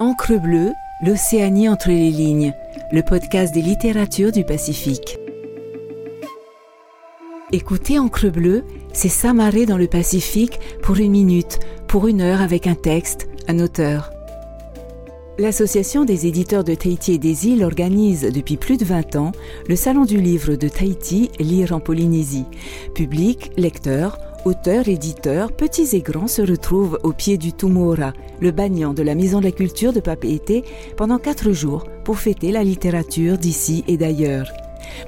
Encre bleue, l'Océanie entre les lignes, le podcast des littératures du Pacifique. Écoutez Encre bleue, c'est s'amarrer dans le Pacifique pour une minute, pour une heure avec un texte, un auteur. L'Association des éditeurs de Tahiti et des îles organise depuis plus de 20 ans le Salon du livre de Tahiti, Lire en Polynésie. Public, lecteurs, auteurs, éditeurs, petits et grands se retrouvent au pied du Tumora, le bagnan de la Maison de la Culture de Papeete, pendant quatre jours pour fêter la littérature d'ici et d'ailleurs.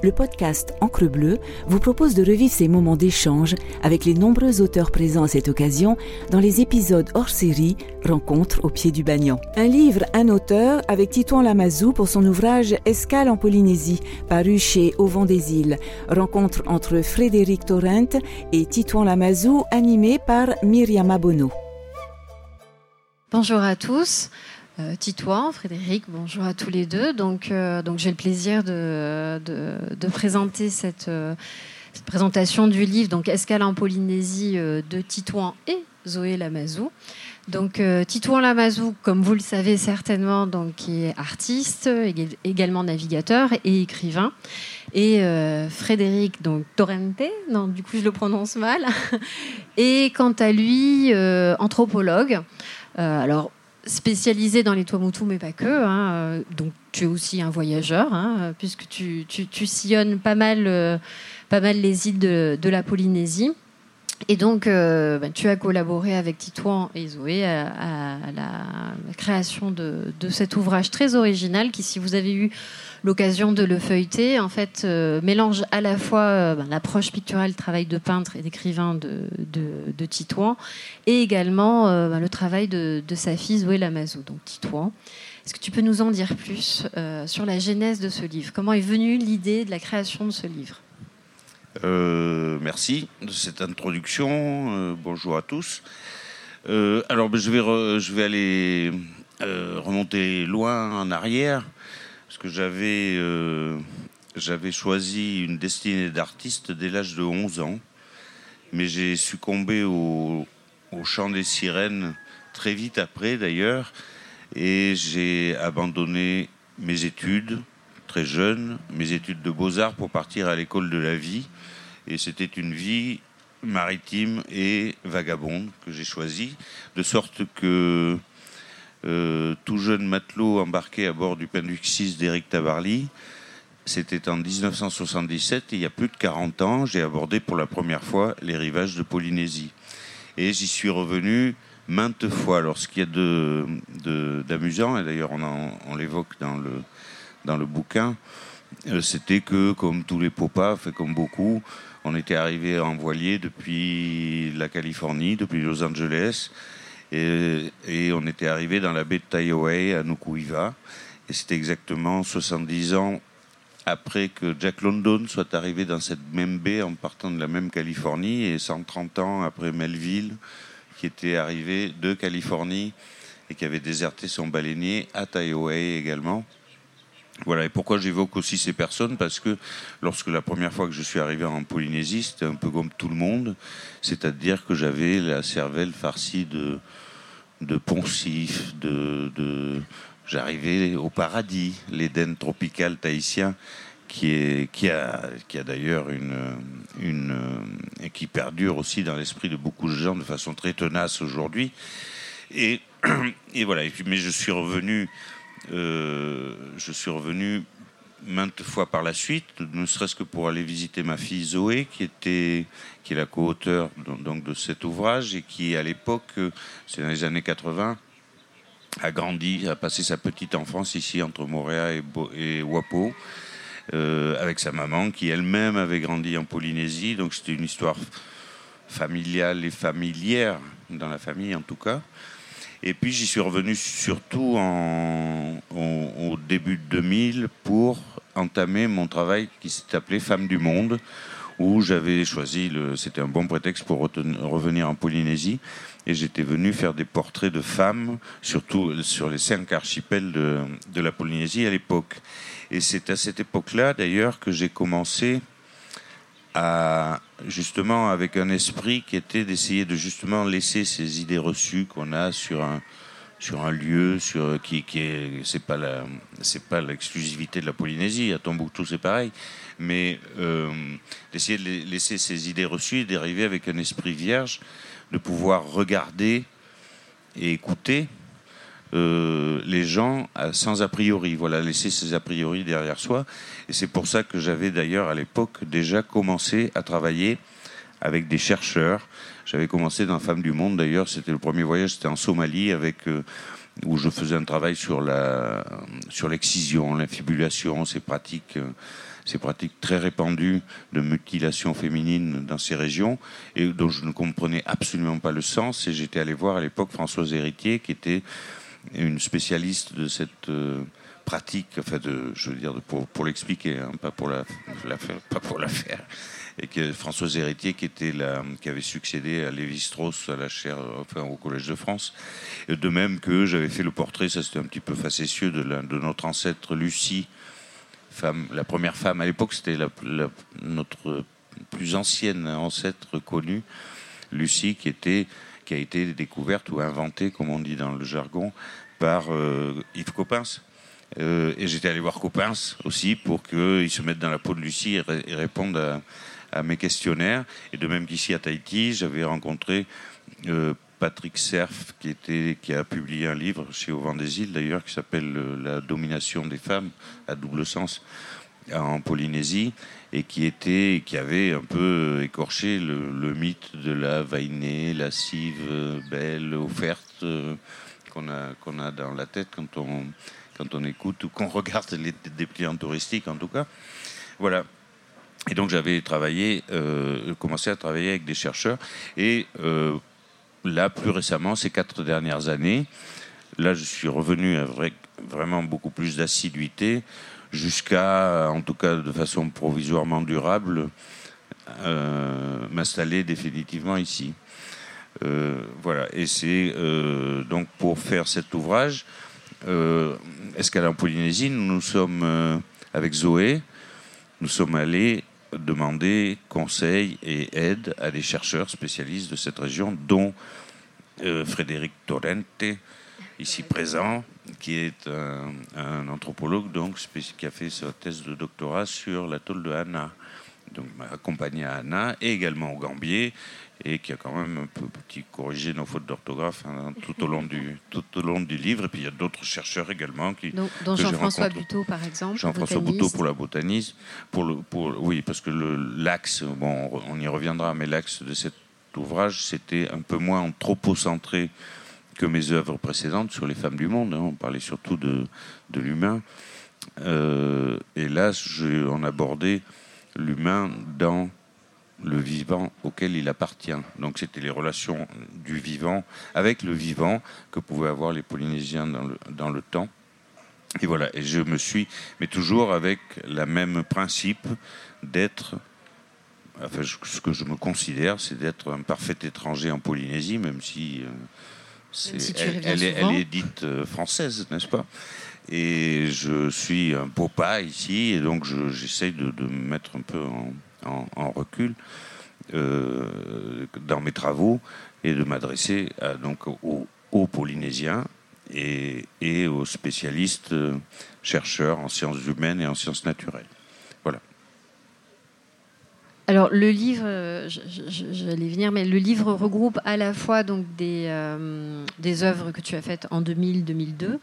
Le podcast Encre Bleue vous propose de revivre ces moments d'échange avec les nombreux auteurs présents à cette occasion dans les épisodes hors série Rencontre au pied du Bagnan. Un livre, un auteur avec Titouan Lamazou pour son ouvrage Escale en Polynésie, paru chez Au vent des îles. Rencontre entre Frédéric Torrent et Titouan Lamazou, animé par Myriam Abono. Bonjour à tous. Euh, Titouan, Frédéric, bonjour à tous les deux. Donc, euh, donc j'ai le plaisir de, de, présenter cette, euh, cette, présentation du livre donc Escale en Polynésie de Titouan et Zoé Lamazou. Donc Titouan Lamazou, comme vous le savez certainement, donc, est artiste, également navigateur et écrivain. Et Frédéric, donc Torrente, non, du coup je le prononce mal, et quant à lui, anthropologue. alors spécialisé dans les Tuamotu, mais pas que. Hein, euh, donc, tu es aussi un voyageur, hein, puisque tu, tu, sillonnes pas mal, euh, pas mal les îles de, la Polynésie. Et donc, euh, bah, tu as collaboré avec Titouan et Zoé à, la création de, cet ouvrage très original qui, si vous avez eu l'occasion de le feuilleter, en fait, euh, mélange à la fois euh, ben, l'approche picturale, travail de peintre et d'écrivain de, de, Titouan, et également euh, ben, le travail de, sa fille Zoé Lamazou, donc Titouan. Est-ce que tu peux nous en dire plus sur la genèse de ce livre? Comment est venue l'idée de la création de ce livre? Merci de cette introduction. bonjour à tous. alors, ben, je, vais je vais aller remonter loin en arrière parce que j'avais euh, j'avais choisi une destinée d'artiste dès l'âge de 11 ans, mais j'ai succombé au, au chant des sirènes très vite après d'ailleurs, et j'ai abandonné mes études très jeune, mes études de beaux-arts pour partir à l'école de la vie, et c'était une vie maritime et vagabonde que j'ai choisie, de sorte que euh, tout jeune matelot embarqué à bord du Penduc 6 d'Éric Tabarly. C'était en 1977, il y a plus de 40 ans, j'ai abordé pour la première fois les rivages de Polynésie. Et j'y suis revenu maintes fois. Alors, ce qu'il y a d'amusant, et d'ailleurs on, l'évoque dans le, dans le bouquin, euh, c'était que, comme tous les popas, fait comme beaucoup, on était arrivé en voilier depuis la Californie, depuis Los Angeles, et, on était arrivé dans la baie de Taiohae à Nukuiva. Et c'était exactement 70 ans après que Jack London soit arrivé dans cette même baie en partant de la même Californie et 130 ans après Melville qui était arrivé de Californie et qui avait déserté son baleinier à Taiohae également. Voilà, et pourquoi j'évoque aussi ces personnes? Parce que lorsque la première fois que je suis arrivé en Polynésie, c'était un peu comme tout le monde, c'est-à-dire que j'avais la cervelle farcie de, de poncifs, de, de... j'arrivais au paradis, l'Éden tropical tahitien, qui, est, qui a, qui a d'ailleurs une, une, et qui perdure aussi dans l'esprit de beaucoup de gens de façon très tenace aujourd'hui. Et, et voilà, mais je suis revenu euh, je suis revenu maintes fois par la suite, ne serait-ce que pour aller visiter ma fille Zoé, qui était qui est la co-auteure de cet ouvrage et qui à l'époque, c'est dans les années 80, a grandi, a passé sa petite enfance ici entre Montréal et, et Wapo. Euh, avec sa maman qui elle-même avait grandi en Polynésie, donc c'était une histoire familiale et familière dans la famille en tout cas. Et puis j'y suis revenu surtout au, début de 2000 pour entamer mon travail qui s'est appelé Femmes du Monde, où j'avais choisi, c'était un bon prétexte pour revenir en Polynésie, et j'étais venu faire des portraits de femmes, surtout sur les cinq archipels de, de la Polynésie à l'époque. Et c'est à cette époque-là, d'ailleurs, que j'ai commencé à justement avec un esprit qui était d'essayer de justement laisser ces idées reçues qu'on a sur un sur un lieu sur, qui, qui est. C'est pas la, c'est pas l'exclusivité de la Polynésie. À Tombouctou, c'est pareil. Mais euh, d'essayer de laisser ces idées reçues et d'arriver avec un esprit vierge, de pouvoir regarder et écouter euh, les gens sans a priori. Voilà, laisser ces a priori derrière soi. Et c'est pour ça que j'avais d'ailleurs à l'époque déjà commencé à travailler avec des chercheurs j'avais commencé dans Femmes du Monde d'ailleurs, c'était le premier voyage, c'était en Somalie avec euh, où je faisais un travail sur la sur l'excision, l'infibulation, ces pratiques euh, ces pratiques très répandues de mutilation féminine dans ces régions et dont je ne comprenais absolument pas le sens. Et j'étais allé voir à l'époque Françoise Héritier qui était une spécialiste de cette euh, pratique, enfin je veux dire pour, pour l'expliquer, hein, pas pour la, pas pour la faire et que Françoise Héritier, qui, avait succédé à Lévi-Strauss à la chaire, au Collège de France. De même que j'avais fait le portrait, ça c'était un petit peu facétieux, de, notre ancêtre Lucie, la première femme. À l'époque, c'était notre plus ancienne ancêtre connue, Lucie, qui, a été découverte ou inventée, comme on dit dans le jargon, par euh, Yves Coppens. Euh, et j'étais allé voir Coppens aussi pour qu'il se mette dans la peau de Lucie et, et réponde à, à mes questionnaires. Et de même qu'ici à Tahiti, j'avais rencontré euh, Patrick Cerf, qui, a publié un livre chez Au Vent des Îles, d'ailleurs, qui s'appelle euh, La domination des femmes, à double sens, en Polynésie, et qui, était, qui avait un peu écorché le, mythe de la vainée, lascive, belle, offerte, euh, qu'on a, qu'on a dans la tête quand on, quand on écoute ou qu'on regarde les dépliants touristiques, en tout cas. Voilà. Et donc j'avais travaillé, euh, commencé à travailler avec des chercheurs. Et euh, là, plus récemment, ces quatre dernières années, là, je suis revenu avec vraiment beaucoup plus d'assiduité, jusqu'à, en tout cas de façon provisoirement durable, euh, m'installer définitivement ici. voilà. Et c'est donc pour faire cet ouvrage, Escale en Polynésie, nous nous sommes avec Zoé, nous sommes allés demander conseil et aide à des chercheurs spécialistes de cette région, dont euh, Frédéric Torrente, ici présent, qui est un, anthropologue donc, qui a fait sa thèse de doctorat sur l'atoll de Hana. Donc, accompagné à Hana et également au Gambier et qui a quand même un peu petit corrigé nos fautes d'orthographe hein, tout au long du tout au long du livre. Et puis il y a d'autres chercheurs également qui dont, Jean-François Buteau par exemple. Jean-François Buteau pour la botanisme, pour le pour oui parce que l'axe bon on y reviendra mais l'axe de cet ouvrage c'était un peu moins anthropocentré que mes œuvres précédentes sur les femmes du monde. Hein. on parlait surtout de de l'humain. Euh, et là, je, on abordait l'humain dans le vivant auquel il appartient. Donc c'était les relations du vivant avec le vivant que pouvaient avoir les Polynésiens dans le, dans le temps. Et voilà, et je me suis, mais toujours avec le même principe d'être, enfin, ce que je me considère, c'est d'être un parfait étranger en Polynésie, même si, euh, elle, est, elle, est, dite euh, française, n'est-ce pas? Et je suis un pas ici, et donc j'essaye de, me mettre un peu en, recul euh, dans mes travaux et de m'adresser donc aux, Polynésiens et, aux spécialistes euh, chercheurs en sciences humaines et en sciences naturelles. Voilà. Alors le livre, euh, j'allais venir, mais le livre regroupe à la fois donc des œuvres que tu as faites en 2000-2002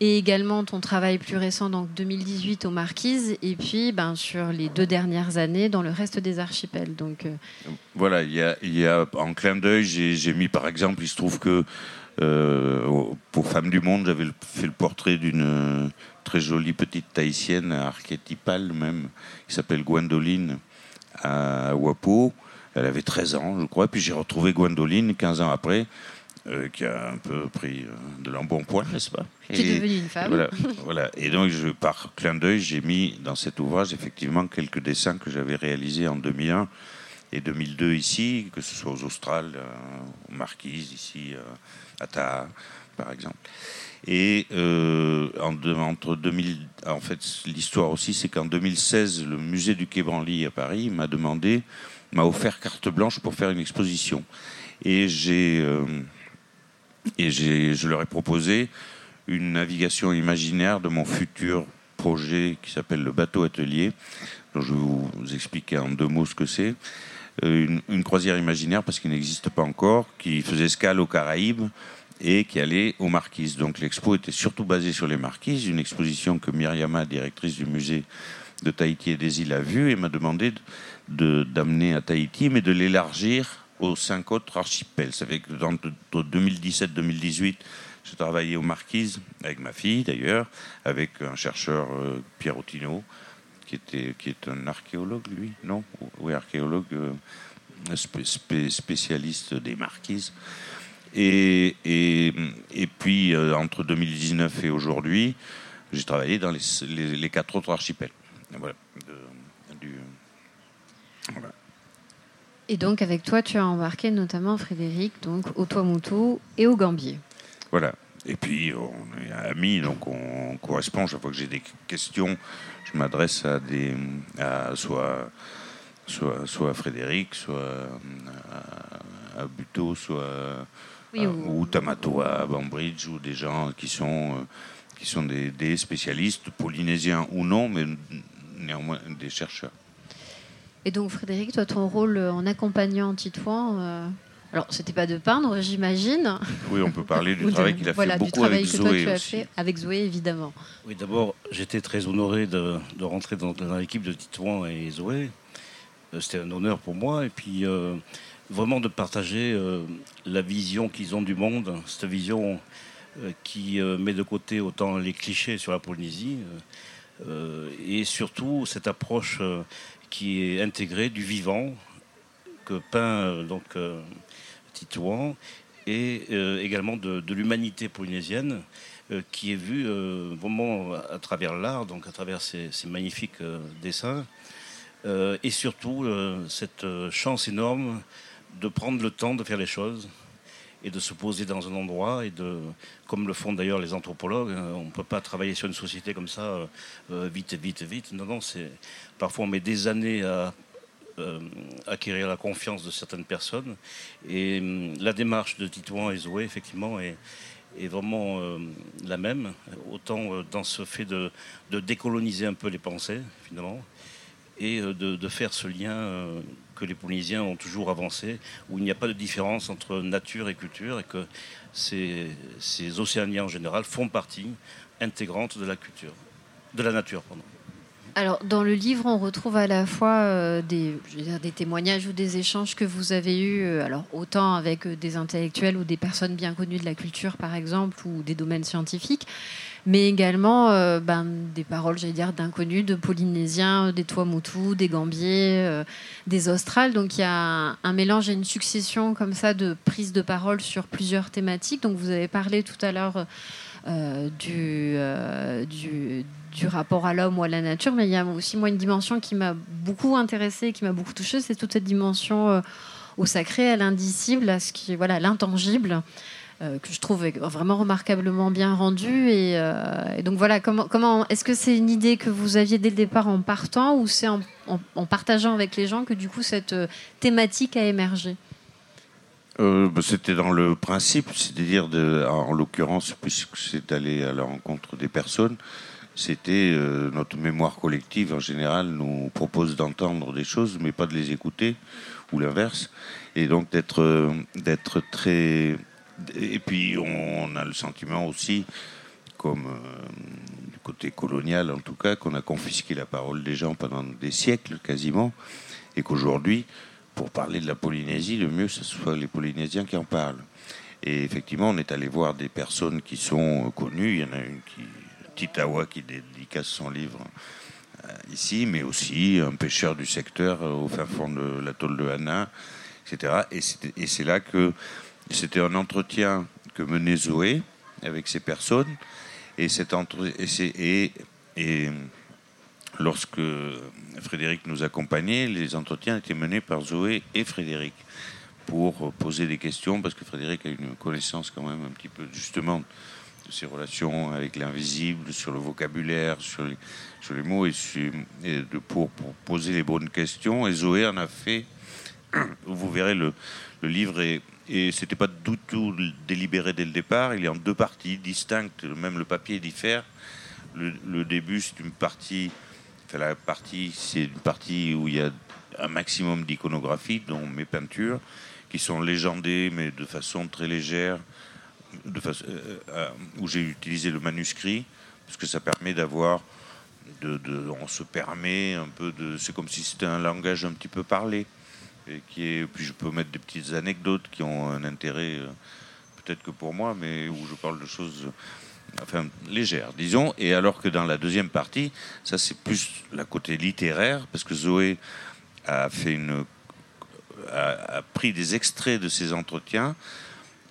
et également ton travail plus récent, donc 2018 aux Marquises, et puis ben, sur les deux dernières années dans le reste des archipels. Donc, euh, Voilà, y a, en clin d'œil, j'ai mis par exemple, il se trouve que euh, pour Femmes du Monde, j'avais fait le portrait d'une très jolie petite tahitienne, archétypale même, qui s'appelle Gwendoline à Wapo. Elle avait 13 ans, je crois, puis j'ai retrouvé Gwendoline 15 ans après. Euh, qui a un peu pris euh, de l'embonpoint, n'est-ce pas Qui est devenue une femme. Voilà, voilà, Et donc, je, par clin d'œil, j'ai mis dans cet ouvrage effectivement quelques dessins que j'avais réalisés en 2001 et 2002 ici, que ce soit aux Australes, euh, aux Marquises, ici, à Taha, par exemple. Et en, entre 2000, en fait, l'histoire aussi, c'est qu'en 2016, le musée du Quai Branly à Paris m'a demandé, m'a offert carte blanche pour faire une exposition. Et j'ai Et je leur ai proposé une navigation imaginaire de mon futur projet qui s'appelle le bateau atelier. Donc je vais vous expliquer en deux mots ce que c'est. Euh, une, croisière imaginaire, parce qu'il n'existe pas encore, qui faisait escale aux Caraïbes et qui allait aux Marquises. Donc l'expo était surtout basée sur les Marquises, une exposition que Myriama, directrice du musée de Tahiti et des îles, a vue et m'a demandé d'amener à Tahiti, mais de l'élargir aux cinq autres archipels. Ça fait que dans 2017-2018, j'ai travaillé aux Marquises, avec ma fille d'ailleurs, avec un chercheur, euh, Pierre qui, qui est un archéologue, lui, non? Oui, archéologue euh, spécialiste des Marquises. Et, et, puis, euh, entre 2019 et aujourd'hui, j'ai travaillé dans les, quatre autres archipels. Voilà, du, Et donc, avec toi, tu as embarqué notamment Frédéric donc, au Tuamotu et au Gambier. Voilà. Et puis, on est amis, donc on correspond. Chaque fois que j'ai des questions, je m'adresse à des. À soit, soit, soit à Frédéric, soit à, Buteau, soit. ou... Tamato à Bambridge, ou des gens qui sont, qui sont des, des spécialistes, polynésiens ou non, mais néanmoins des chercheurs. Et donc, Frédéric, toi, ton rôle en accompagnant Titouan, euh, alors, c'était pas de peindre, j'imagine. Oui, on peut parler du travail qu'il a fait beaucoup avec Zoé tu as fait avec Zoé, évidemment. Oui, d'abord, j'étais très honoré de, rentrer dans, l'équipe de Titouan et Zoé. Euh, c'était un honneur pour moi. Et puis, euh, vraiment de partager euh, la vision qu'ils ont du monde, cette vision qui met de côté autant les clichés sur la Polynésie, et surtout cette approche qui est intégrée du vivant, que peint donc Titouan, et euh, également de, l'humanité polynésienne euh, qui est vue euh, vraiment à travers l'art, donc à travers ces, magnifiques dessins, et surtout cette chance énorme de prendre le temps de faire les choses et de se poser dans un endroit et de, comme le font d'ailleurs les anthropologues, hein, on ne peut pas travailler sur une société comme ça vite, vite, vite. Non, non, c'est parfois on met des années à euh, acquérir la confiance de certaines personnes. Et hum, la démarche de Titouan et Zoé, effectivement, est, vraiment euh, la même, autant euh, dans ce fait de, décoloniser un peu les pensées, finalement, et de faire ce lien que les Polynésiens ont toujours avancé, où il n'y a pas de différence entre nature et culture, et que ces, Océaniens en général font partie intégrante de la culture, de la nature. Pardon. Alors, dans le livre, on retrouve à la fois euh, des, des témoignages ou des échanges que vous avez eus, euh, alors autant avec euh, des intellectuels ou des personnes bien connues de la culture, par exemple, ou des domaines scientifiques, mais également ben, des paroles, j'allais dire, d'inconnus, de Polynésiens, des Tuamotu, des Gambiers, des Australes. Donc, il y a un, mélange et une succession comme ça de prises de parole sur plusieurs thématiques. Donc, vous avez parlé tout à l'heure du, du rapport à l'homme ou à la nature, mais il y a aussi moi une dimension qui m'a beaucoup intéressée, qui m'a beaucoup touchée, c'est toute cette dimension euh, au sacré, à l'indicible, à ce qui voilà l'intangible. Euh, que je trouve vraiment remarquablement bien rendue. Euh, et, donc voilà, comment, comment est-ce que c'est une idée que vous aviez dès le départ en partant ou c'est en, partageant avec les gens que du coup cette thématique a émergé? Bah, C'était dans le principe, c'est-à-dire en l'occurrence, puisque c'est aller à la rencontre des personnes, c'était euh, notre mémoire collective en général nous propose d'entendre des choses mais pas de les écouter ou l'inverse et donc d'être euh, d'être très et puis on a le sentiment aussi comme euh, du côté colonial en tout cas qu'on a confisqué la parole des gens pendant des siècles quasiment. Et qu'aujourd'hui pour parler de la Polynésie le mieux ce soit les Polynésiens qui en parlent. Et effectivement on est allé voir des personnes qui sont connues. Il y en a une qui Titawa qui dédicace son livre euh, ici, mais aussi un pêcheur du secteur euh, au fin fond de l'atoll de Hana, etc. Et c'est là que c'était un entretien que menait Zoé avec ces personnes. Et, lorsque Frédéric nous accompagnait, les entretiens étaient menés par Zoé et Frédéric pour poser des questions, parce que Frédéric a une connaissance quand même un petit peu justement ses relations avec l'invisible, sur le vocabulaire, sur les, sur mots, et, de, pour, poser les bonnes questions. Et Zoé en a fait. Vous verrez, le livre est, Et c'était pas du tout délibéré dès le départ. Il est en deux parties distinctes. Même le papier diffère. Le, début, c'est une partie. Enfin, la partie, c'est une partie où il y a un maximum d'iconographie, dont mes peintures, qui sont légendées, mais de façon très légère, euh, euh, où j'ai utilisé le manuscrit, parce que ça permet d'avoir. On se permet un peu de. C'est comme si c'était un langage un petit peu parlé est, puis je peux mettre des petites anecdotes qui ont un intérêt euh, peut-être que pour moi, mais où je parle de choses enfin légères, disons. Et alors que dans la deuxième partie, ça c'est plus la côté littéraire, parce que Zoé a fait une a, pris des extraits de ses entretiens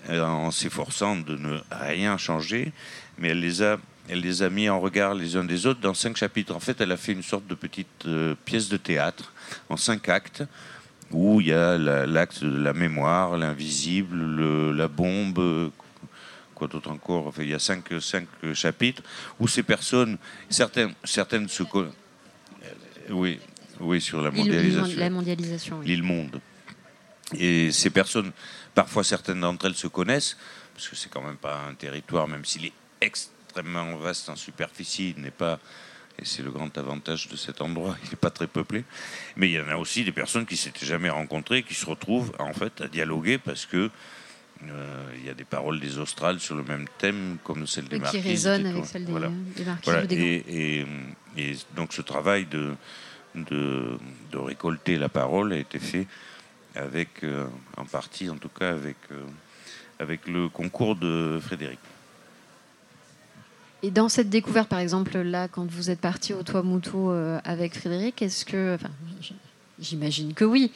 euh, en s'efforçant de ne rien changer, mais elle les a elle les a mis en regard les uns des autres dans cinq chapitres. En fait, elle a fait une sorte de petite euh, pièce de théâtre en cinq actes où il y a l'acte de la mémoire, l'invisible, la bombe, quoi d'autre encore. Enfin, il y a cinq, cinq chapitres où ces personnes, certaines, certaines se euh, oui, oui, sur la mondialisation. La mondialisation. L'île monde. Et ces personnes, parfois certaines d'entre elles se connaissent, parce que c'est quand même pas un territoire, même s'il est extrêmement vaste en superficie, il n'est pas et c'est le grand avantage de cet endroit. Il n'est pas très peuplé. Mais il y en a aussi des personnes qui s'étaient jamais rencontrées, qui se retrouvent en fait à dialoguer parce que euh, il y a des paroles des Australes sur le même thème, comme celle des Marquises. Qui résonnent avec celles des, voilà. Et, et, donc ce travail de, de, de, récolter la parole a été fait avec, euh, en partie en tout cas, avec, euh, avec le concours de Frédéric. Et dans cette découverte, par exemple, là, quand vous êtes parti au Tuamotu euh, avec Frédéric, est-ce que. Enfin, j'imagine que oui,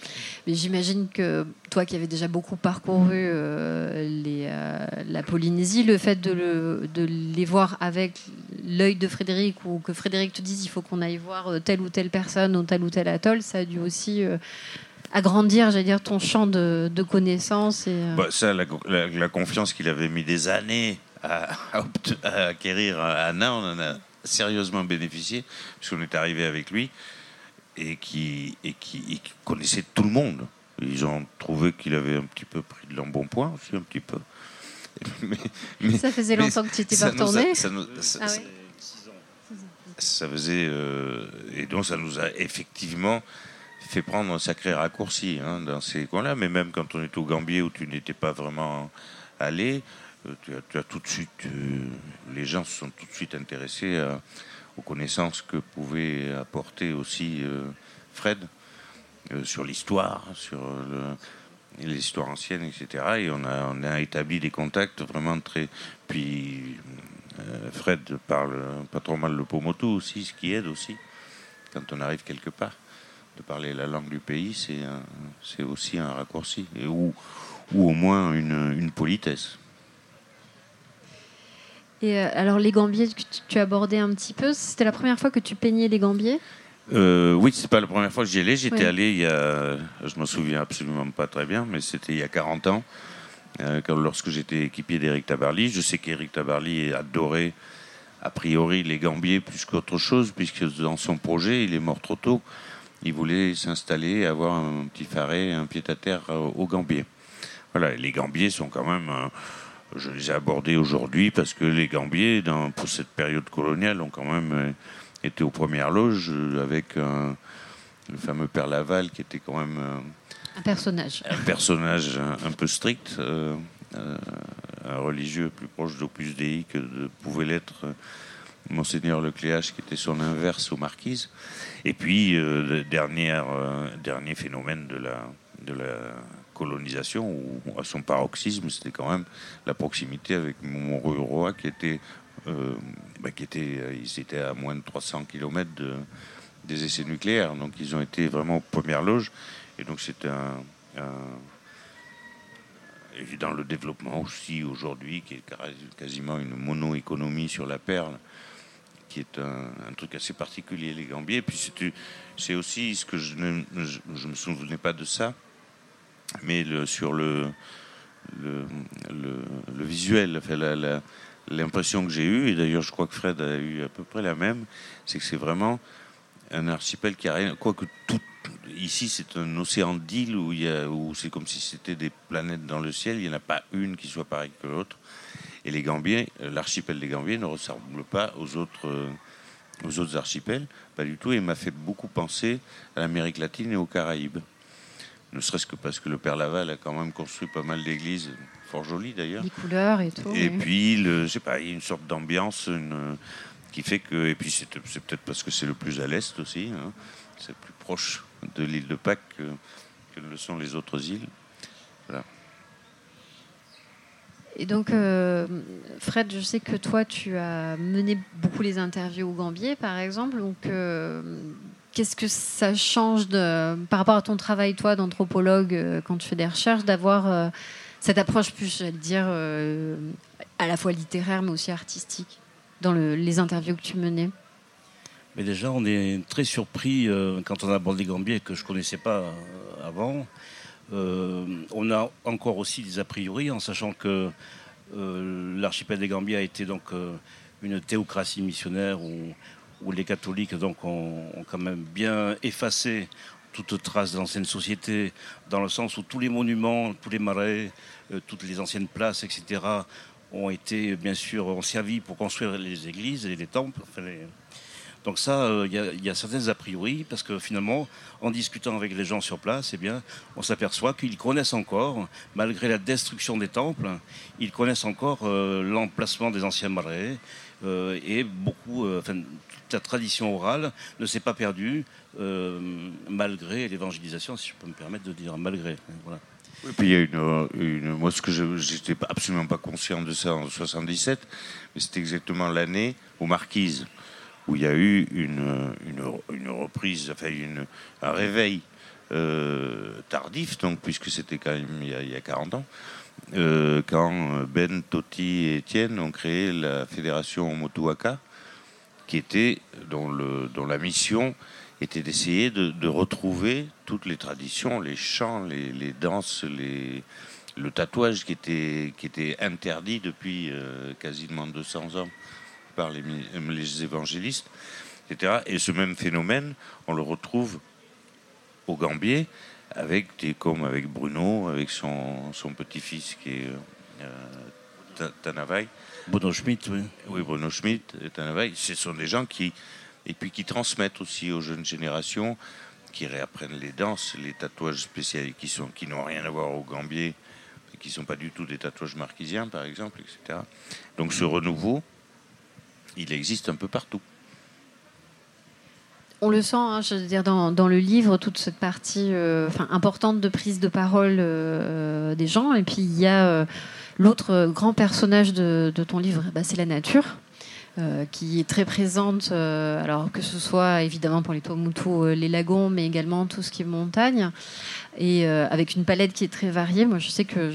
mais j'imagine que toi qui avais déjà beaucoup parcouru euh, euh, la Polynésie, le fait de, le, de les voir avec l'œil de Frédéric ou que Frédéric te dise il faut qu'on aille voir telle ou telle personne ou tel ou tel atoll, ça a dû aussi agrandir, j'allais dire, ton champ de, connaissances. Bah, ça, la confiance qu'il avait mis des années à, acquérir à Anna, on en a sérieusement bénéficié, puisqu'on est arrivé avec lui, et qui, et qui, connaissait tout le monde. Ils ont trouvé qu'il avait un petit peu pris de l'embonpoint aussi, un petit peu. Mais, ça faisait longtemps que tu étais pas retourné ça, ah ça, faisait. Euh, et donc, ça nous a effectivement fait prendre un sacré raccourci hein, dans ces coins-là. Mais même quand on est au Gambier où tu n'étais pas vraiment allé, euh, tu as, tout de suite, euh, les gens se sont tout de suite intéressés aux connaissances que pouvait apporter aussi euh, Fred sur l'histoire, sur l'histoire ancienne, etc. Et on a, établi des contacts vraiment très. Puis Fred parle pas trop mal le pomoto aussi, ce qui aide aussi quand on arrive quelque part. De parler la langue du pays, c'est aussi un raccourci, ou, au moins une politesse. Et euh, alors les gambiers que tu, abordé un petit peu, c'était la première fois que tu peignais les gambiers? Euh, oui, c'est pas la première fois que j'y allais. J'étais allé il y a, je me souviens absolument pas très bien, mais c'était il y a 40 ans, euh, lorsque j'étais équipier d'Éric Tabarly. Je sais qu'Éric Tabarly adorait a priori les gambiers plus qu'autre chose, puisque dans son projet, il est mort trop tôt. Il voulait s'installer, avoir un petit faré, un pied à terre au Gambier. Voilà, les Gambiers sont quand même je les ai abordés aujourd'hui parce que les Gambiers, dans, pour cette période coloniale, ont quand même euh, été aux premières loges euh, avec le fameux Père Laval qui était quand même euh, un personnage, un personnage un, peu strict, un religieux plus proche d'Opus Dei que de, pouvait l'être Monseigneur Lecléache qui était son inverse aux marquises. Et puis, dernier, dernier phénomène de la, de la colonisation, ou à son paroxysme, c'était quand même la proximité avec Montruroa qui était, euh, bah, qui était, euh, ils étaient à moins de 300 km de, des essais nucléaires, donc ils ont été vraiment aux premières loges, et donc c'était un, dans le développement aussi aujourd'hui, qui est quasiment une mono-économie sur la perle, qui est un, truc assez particulier, les Gambiers. Puis c'est aussi ce que je ne me souvenais pas de ça, mais sur le, visuel, l'impression que j'ai eue, et d'ailleurs je crois que Fred a eu à peu près la même, c'est que c'est vraiment un archipel qui a rien, quoique tout, ici, c'est un océan d'îles où, où c'est comme si c'était des planètes dans le ciel. Il n'y en a pas une qui soit pareille que l'autre. Et les Gambiers, l'archipel des Gambiers ne ressemble pas aux autres, aux autres archipels, pas du tout. Et m'a fait beaucoup penser à l'Amérique latine et aux Caraïbes. Ne serait-ce que parce que le Père Laval a quand même construit pas mal d'églises, fort jolies d'ailleurs. Les couleurs et tout. Et puis, je sais pas, il y a une sorte d'ambiance qui fait que. Et puis, c'est peut-être parce que c'est le plus à l'est aussi. Hein, c'est plus proche de l'île de Pâques que, que, le sont les autres îles. Voilà. Et donc, euh, Fred, je sais que toi, tu as mené beaucoup les interviews au Gambier, par exemple. Donc, euh, qu'est-ce que ça change par rapport à ton travail, toi, d'anthropologue, euh, quand tu fais des recherches, d'avoir cette approche plus, je dire, à la fois littéraire, mais aussi artistique, dans les interviews que tu menais? Mais déjà, on est très surpris quand on aborde les Gambiers que je ne connaissais pas avant. Euh, on a encore aussi des a priori, en sachant que euh, l'archipel des Gambiers a été donc euh, une théocratie missionnaire les catholiques ont, quand même bien effacé toute trace de l'ancienne société, dans le sens où tous les monuments, tous les marais, toutes les anciennes places, etc., ont été bien sûr ont servi pour construire les églises et les temples. Donc ça, euh, il y, a certaines a priori, parce que finalement, en discutant avec les gens sur place, eh bien, on s'aperçoit qu'ils connaissent encore, malgré la destruction des temples, ils connaissent encore euh, l'emplacement des anciens marais, euh, et beaucoup, enfin, toute la tradition orale ne s'est pas perdue, malgré l'évangélisation, si je peux me permettre de dire, malgré. Hein, voilà. Puis il y a une, moi ce que je n'étais absolument pas conscient de ça en 77, mais c'était exactement l'année où Marquise où il y a eu une, une, reprise, enfin une, un réveil euh, tardif, donc, puisque c'était quand même il y, a, 40 ans, euh, quand Ben, Totti et Étienne ont créé la fédération Motuaka, qui était, dont, le, la mission était d'essayer de, retrouver toutes les traditions, les chants, les, danses, les, le tatouage qui était, qui était interdit depuis euh, quasiment 200 ans par les, les, évangélistes, etc. Et ce même phénomène, on le retrouve au Gambier, avec des, comme avec Bruno, avec son, son petit-fils qui est euh, Tanavai. Bruno Schmitt, oui. Oui, Bruno Schmitt et Tanavai. Ce sont des gens qui, et puis qui transmettent aussi aux jeunes générations, qui réapprennent les danses, les tatouages spéciaux qui sont qui n'ont rien à voir au Gambier, qui ne sont pas du tout des tatouages marquisiens, par exemple, etc. Donc ce renouveau, il existe un peu partout. On le sent, hein, je veux dire, dans, le livre, toute cette partie euh, importante de prise de parole euh, des gens. Et puis il y a euh, l'autre grand personnage de, ton livre, bah, c'est la nature. qui est très présente, alors que ce soit évidemment pour les Tuamutu, les lagons, mais également tout ce qui est montagne et avec une palette qui est très variée. Moi, je sais que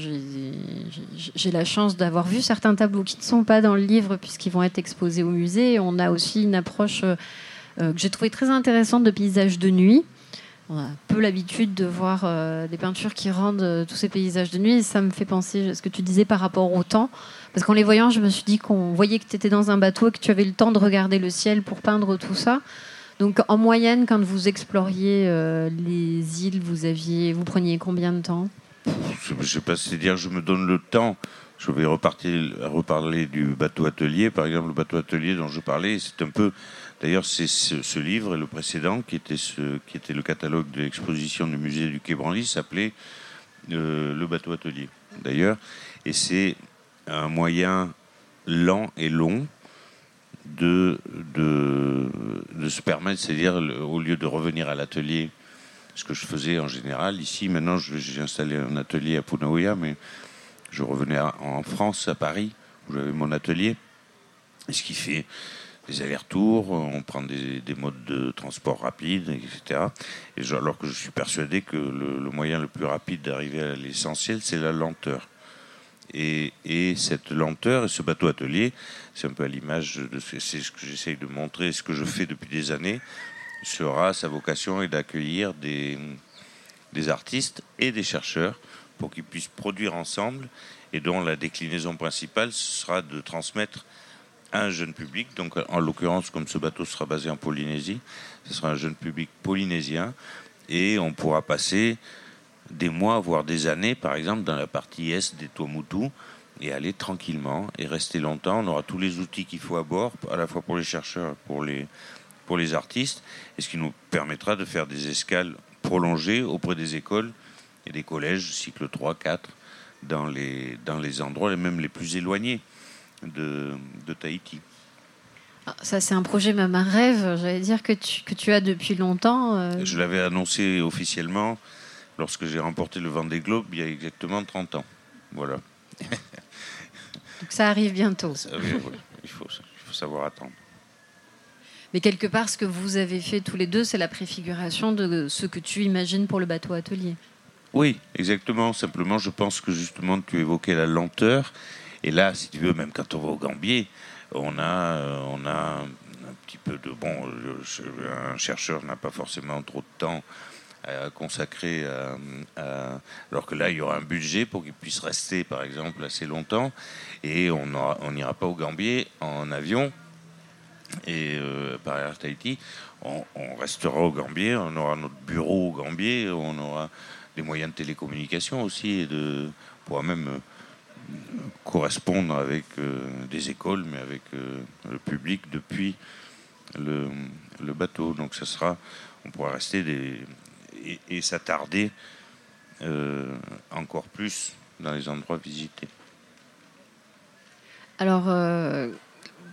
j'ai la chance d'avoir vu certains tableaux qui ne sont pas dans le livre puisqu'ils vont être exposés au musée. on a aussi une approche que j'ai trouvée très intéressante de paysages de nuit. On a peu l'habitude de voir des peintures qui rendent tous ces paysages de nuit. Et ça me fait penser à ce que tu disais par rapport au temps. Parce qu'en les voyant, je me suis dit qu'on voyait que tu étais dans un bateau et que tu avais le temps de regarder le ciel pour peindre tout ça. Donc en moyenne, quand vous exploriez euh, les îles, vous aviez, vous preniez combien de temps? Je ne sais pas si dire je me donne le temps. Je vais repartir, reparler du bateau atelier, par exemple le bateau atelier dont je parlais. C'est un peu, d'ailleurs, c'est ce, livre et le précédent qui était le catalogue de l'exposition du musée du Quai Branly s'appelait euh, le bateau atelier. D'ailleurs, et c'est un moyen lent et long de, de, se permettre, c'est-à-dire au lieu de revenir à l'atelier, ce que je faisais en général, ici maintenant j'ai installé un atelier à Punaouia, mais je revenais en France, à Paris, où j'avais mon atelier, et ce qui fait des allers-retours, on prend des, modes de transport rapides, etc. Et alors que je suis persuadé que le moyen le plus rapide d'arriver à l'essentiel, c'est la lenteur. Et, cette lenteur et ce bateau atelier, c'est un peu à l'image de c'est ce que j'essaye de montrer, ce que je fais depuis des années, sera sa vocation est d'accueillir des artistes et des chercheurs pour qu'ils puissent produire ensemble et dont la déclinaison principale sera de transmettre un jeune public. Donc, en l'occurrence, comme ce bateau sera basé en Polynésie, ce sera un jeune public polynésien et on pourra passer des mois, voire des années, par exemple, dans la partie est des Tuamutu, et aller tranquillement et rester longtemps. On aura tous les outils qu'il faut à bord, à la fois pour les chercheurs, pour les, pour les artistes, et ce qui nous permettra de faire des escales prolongées auprès des écoles et des collèges, cycle 3, 4, dans les, dans les endroits même les plus éloignés de, de Tahiti. Ah, ça, c'est un projet, même un rêve, j'allais dire, que tu, que tu as depuis longtemps. Euh. Je l'avais annoncé officiellement lorsque j'ai remporté le Vendée Globe il y a exactement 30 ans. Voilà. Donc ça arrive bientôt. il, faut, savoir attendre. Mais quelque part, ce que vous avez fait tous les deux, c'est la préfiguration de ce que tu imagines pour le bateau atelier. Oui, exactement. Simplement, je pense que justement, tu évoquais la lenteur. Et là, si tu veux, même quand on va au Gambier, on a, euh, on a un petit peu de... Bon, un chercheur n'a pas forcément trop de temps à consacrer, alors que là, il y aura un budget pour qu'il puisse rester, par exemple, assez longtemps, et on n'ira pas au Gambier en avion, et euh, par Air Tahiti, on, restera au Gambier, on aura notre bureau au Gambier, on aura des moyens de télécommunication aussi, et de, on pourra même euh, correspondre avec euh, des écoles, mais avec le public depuis le, bateau. Donc ça sera, on pourra rester des, et, s'attarder euh, encore plus dans les endroits visités. Alors, euh,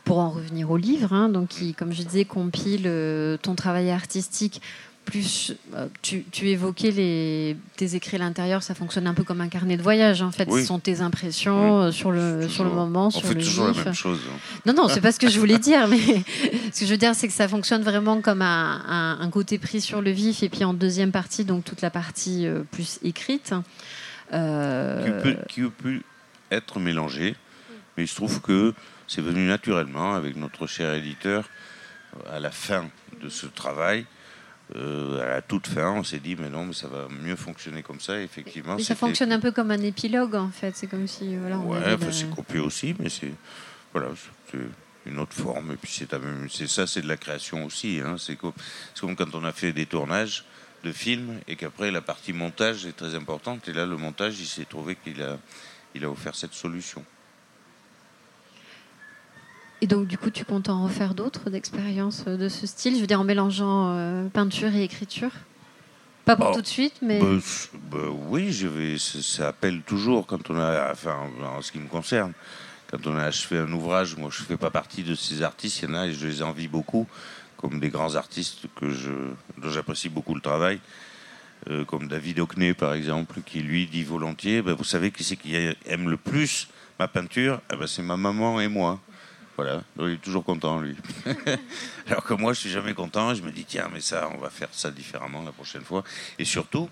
pour en revenir au livre, hein, donc qui, comme je disais, compile euh, ton travail artistique plus euh, tu, évoquais les, tes écrits à l'intérieur, ça fonctionne un peu comme un carnet de voyage en fait. Ce sont tes impressions euh, sur le sur le moment, sur fait le toujours la même chose. Non non, c'est pas ce que je voulais dire, mais ce que je veux dire c'est que ça fonctionne vraiment comme un, un, côté pris sur le vif et puis en deuxième partie donc toute la partie euh, plus écrite. Qui peut, qui, peut, être mélangé, mais il se trouve que c'est venu naturellement avec notre cher éditeur à la fin de ce travail euh, à la toute fin, on s'est dit, mais non, mais ça va mieux fonctionner comme ça, effectivement. Mais ça fonctionne un peu comme un épilogue, en fait. C'est comme si. Voilà, ouais, c'est copié aussi, mais c'est. Voilà, c'est une autre forme. Et puis c'est ça, c'est de la création aussi. Hein. C'est comme, comme, quand on a fait des tournages de films et qu'après la partie montage est très importante. Et là, le montage, il s'est trouvé qu'il a, il a offert cette solution. Et donc, du coup, tu comptes en refaire d'autres d'expériences euh, de ce style Je veux dire, en mélangeant euh, peinture et écriture? Pas pour oh. tout de suite, mais. Bah, bah, oui, je vais, ça appelle toujours quand on a. Enfin, en ce qui me concerne, quand on a achevé un ouvrage, moi je ne fais pas partie de ces artistes, il y en a et je les envie beaucoup, comme des grands artistes que je, dont j'apprécie beaucoup le travail. Euh, comme David Hockney par exemple, qui lui dit volontiers, ben, vous savez qui c'est qui aime le plus ma peinture? Eh ben, C'est ma maman et moi. Voilà, il est toujours content, lui. Alors que moi, je suis jamais content. Je me dis, tiens, mais ça, on va faire ça différemment la prochaine fois. Et surtout,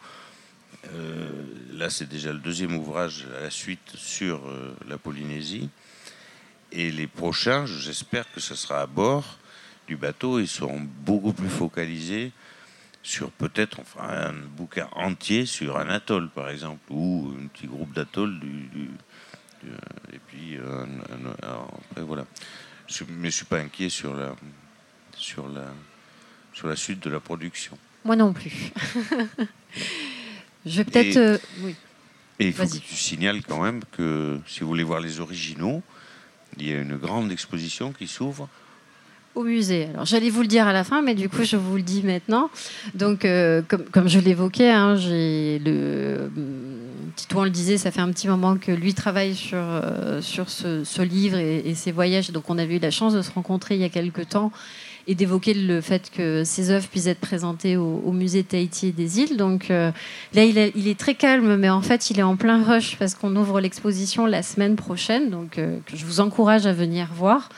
euh, là, c'est déjà le deuxième ouvrage à la suite sur euh, la Polynésie. Et les prochains, j'espère que ce sera à bord du bateau. Ils seront beaucoup plus focalisés sur peut-être enfin, un bouquin entier sur un atoll, par exemple, ou un petit groupe d'atolls du et puis, euh, après, voilà. Je, mais je ne suis pas inquiet sur la, sur, la, sur la suite de la production. Moi non plus. je vais peut-être. Euh, oui. Et il faut que tu signales quand même que si vous voulez voir les originaux, il y a une grande exposition qui s'ouvre au musée. Alors j'allais vous le dire à la fin, mais du coup je vous le dis maintenant. Donc euh, comme, comme, je l'évoquais, hein, j'ai le Titouan le disait, ça fait un petit moment que lui travaille sur, euh, sur ce, livre et, ses voyages. Donc on avait eu la chance de se rencontrer il y a quelques temps et d'évoquer le fait que ses œuvres puissent être présentées au, musée Tahiti et des îles. Donc euh, là, il, il, est très calme, mais en fait, il est en plein rush parce qu'on ouvre l'exposition la semaine prochaine. Donc je vous encourage à venir voir.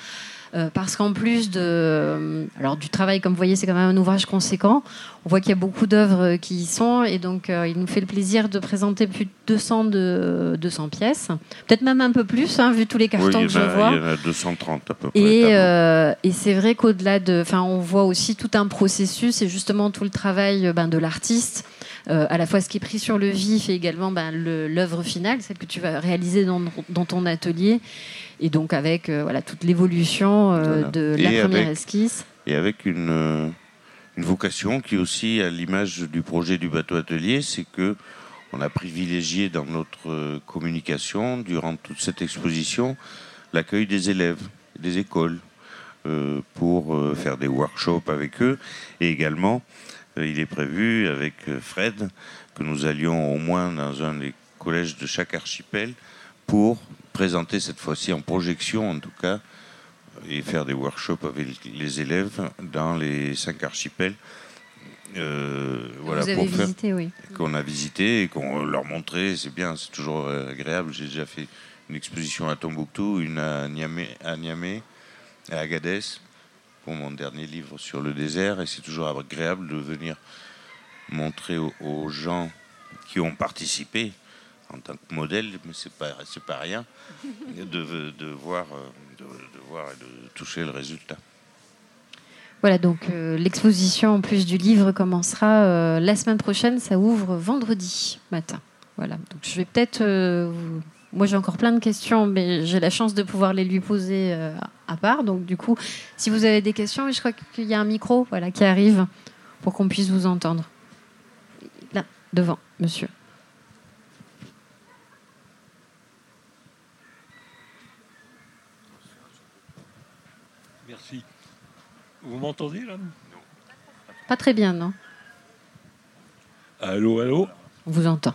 Euh, parce qu'en plus de, euh, alors du travail, comme vous voyez, c'est quand même un ouvrage conséquent. On voit qu'il y a beaucoup d'œuvres qui y sont, et donc euh, il nous fait le plaisir de présenter plus de 200, de, 200 pièces, peut-être même un peu plus, hein, vu tous les cartons que je vois. Il y en a 230 à peu près. Et, et c'est vrai qu'au-delà de, enfin, on voit aussi tout un processus, et justement tout le travail ben, de l'artiste. À la fois ce qui est pris sur le vif et également ben, l'œuvre finale, celle que tu vas réaliser dans, dans ton atelier et donc avec euh, voilà toute l'évolution euh, de la première esquisse. Et avec une, euh, une vocation qui est aussi à l'image du projet du bateau atelier, c'est que on a privilégié dans notre communication durant toute cette exposition l'accueil des élèves, des écoles, euh, pour euh, faire des workshops avec eux. Et également, euh, il est prévu avec Fred que nous allions au moins dans un des collèges de chaque archipel pour présenter cette fois-ci en projection en tout cas et faire des workshops avec les élèves dans les cinq archipels euh, voilà, Vous avez visité, oui. Qu'on a visité et qu'on leur montrait, c'est bien, c'est toujours euh, agréable. J'ai déjà fait une exposition à Tombouctou, une à Niamey, à, Niamey, à Agadez, pour mon dernier livre sur le désert, et c'est toujours agréable de venir montrer aux, gens qui ont participé en tant que modèle, mais c'est pas c'est pas rien, de, de voir euh, de, de voir et de toucher le résultat. Voilà, donc euh, l'exposition en plus du livre commencera euh, la semaine prochaine. Ça ouvre vendredi matin. Voilà, donc je vais peut-être. Euh, moi, j'ai encore plein de questions, mais j'ai la chance de pouvoir les lui poser à part. Donc, du coup, si vous avez des questions, je crois qu'il y a un micro voilà, qui arrive pour qu'on puisse vous entendre. Là, devant, monsieur. Vous m'entendez là? Pas très bien, non? Allô, allô? On vous entend.